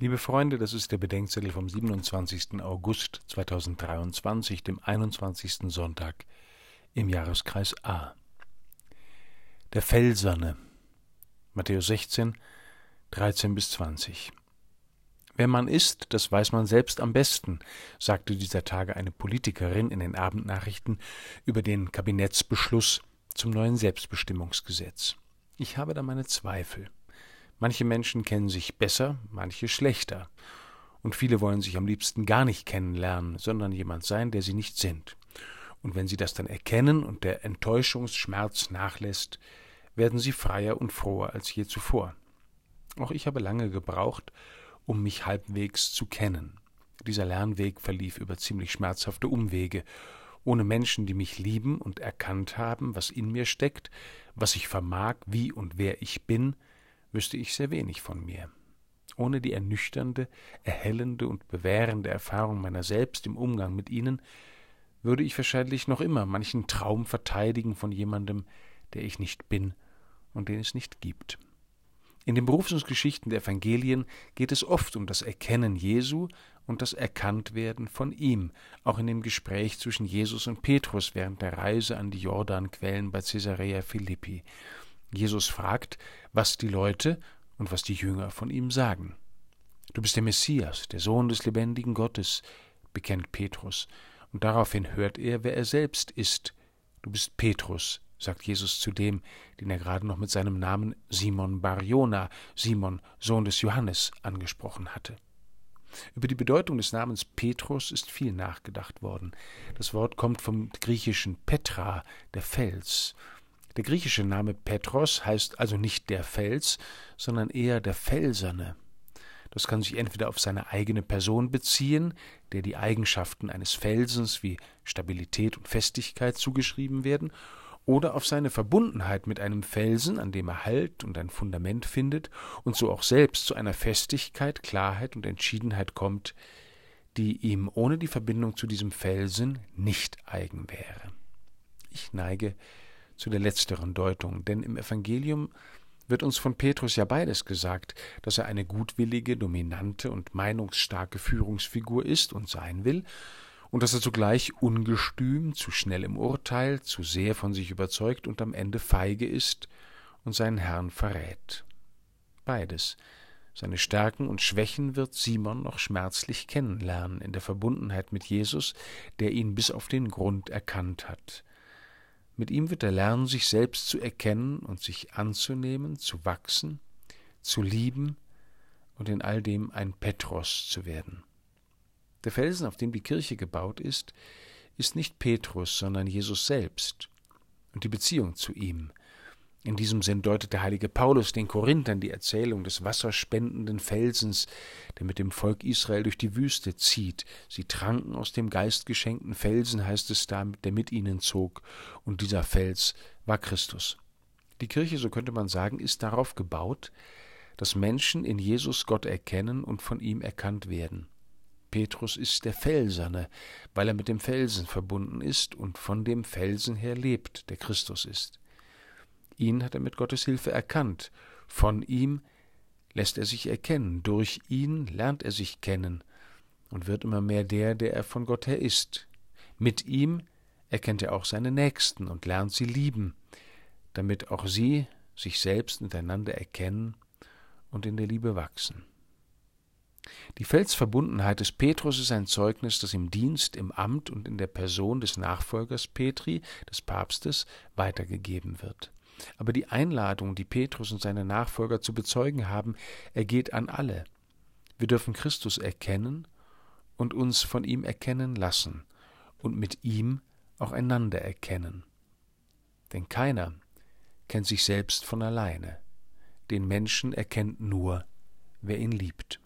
Liebe Freunde, das ist der Bedenkzettel vom 27. August 2023, dem 21. Sonntag im Jahreskreis A. Der Felserne, Matthäus 16, 13 bis 20. Wer man ist, das weiß man selbst am besten, sagte dieser Tage eine Politikerin in den Abendnachrichten über den Kabinettsbeschluss zum neuen Selbstbestimmungsgesetz. Ich habe da meine Zweifel. Manche Menschen kennen sich besser, manche schlechter. Und viele wollen sich am liebsten gar nicht kennenlernen, sondern jemand sein, der sie nicht sind. Und wenn sie das dann erkennen und der Enttäuschungsschmerz nachlässt, werden sie freier und froher als je zuvor. Auch ich habe lange gebraucht, um mich halbwegs zu kennen. Dieser Lernweg verlief über ziemlich schmerzhafte Umwege, ohne Menschen, die mich lieben und erkannt haben, was in mir steckt, was ich vermag, wie und wer ich bin, wüsste ich sehr wenig von mir. Ohne die ernüchternde, erhellende und bewährende Erfahrung meiner selbst im Umgang mit ihnen würde ich wahrscheinlich noch immer manchen Traum verteidigen von jemandem, der ich nicht bin und den es nicht gibt. In den Berufungsgeschichten der Evangelien geht es oft um das Erkennen Jesu und das Erkanntwerden von ihm, auch in dem Gespräch zwischen Jesus und Petrus während der Reise an die Jordanquellen bei Caesarea Philippi. Jesus fragt, was die Leute und was die Jünger von ihm sagen. Du bist der Messias, der Sohn des lebendigen Gottes, bekennt Petrus, und daraufhin hört er, wer er selbst ist. Du bist Petrus, sagt Jesus zu dem, den er gerade noch mit seinem Namen Simon Barjona, Simon, Sohn des Johannes, angesprochen hatte. Über die Bedeutung des Namens Petrus ist viel nachgedacht worden. Das Wort kommt vom griechischen Petra, der Fels, der griechische Name Petros heißt also nicht der Fels, sondern eher der Felserne. Das kann sich entweder auf seine eigene Person beziehen, der die Eigenschaften eines Felsens wie Stabilität und Festigkeit zugeschrieben werden, oder auf seine Verbundenheit mit einem Felsen, an dem er Halt und ein Fundament findet und so auch selbst zu einer Festigkeit, Klarheit und Entschiedenheit kommt, die ihm ohne die Verbindung zu diesem Felsen nicht eigen wäre. Ich neige zu der letzteren Deutung, denn im Evangelium wird uns von Petrus ja beides gesagt, dass er eine gutwillige, dominante und meinungsstarke Führungsfigur ist und sein will, und dass er zugleich ungestüm, zu schnell im Urteil, zu sehr von sich überzeugt und am Ende feige ist und seinen Herrn verrät. Beides, seine Stärken und Schwächen wird Simon noch schmerzlich kennenlernen in der Verbundenheit mit Jesus, der ihn bis auf den Grund erkannt hat. Mit ihm wird er lernen, sich selbst zu erkennen und sich anzunehmen, zu wachsen, zu lieben und in all dem ein Petros zu werden. Der Felsen, auf dem die Kirche gebaut ist, ist nicht Petrus, sondern Jesus selbst und die Beziehung zu ihm, in diesem Sinn deutet der heilige Paulus den Korinthern die Erzählung des wasserspendenden Felsens, der mit dem Volk Israel durch die Wüste zieht. Sie tranken aus dem geistgeschenkten Felsen, heißt es da, der mit ihnen zog, und dieser Fels war Christus. Die Kirche, so könnte man sagen, ist darauf gebaut, dass Menschen in Jesus Gott erkennen und von ihm erkannt werden. Petrus ist der Felserne, weil er mit dem Felsen verbunden ist und von dem Felsen her lebt, der Christus ist. Ihn hat er mit Gottes Hilfe erkannt. Von ihm lässt er sich erkennen. Durch ihn lernt er sich kennen und wird immer mehr der, der er von Gott her ist. Mit ihm erkennt er auch seine Nächsten und lernt sie lieben, damit auch sie sich selbst miteinander erkennen und in der Liebe wachsen. Die Felsverbundenheit des Petrus ist ein Zeugnis, das im Dienst, im Amt und in der Person des Nachfolgers Petri, des Papstes, weitergegeben wird. Aber die Einladung, die Petrus und seine Nachfolger zu bezeugen haben, ergeht an alle. Wir dürfen Christus erkennen und uns von ihm erkennen lassen und mit ihm auch einander erkennen. Denn keiner kennt sich selbst von alleine. Den Menschen erkennt nur, wer ihn liebt.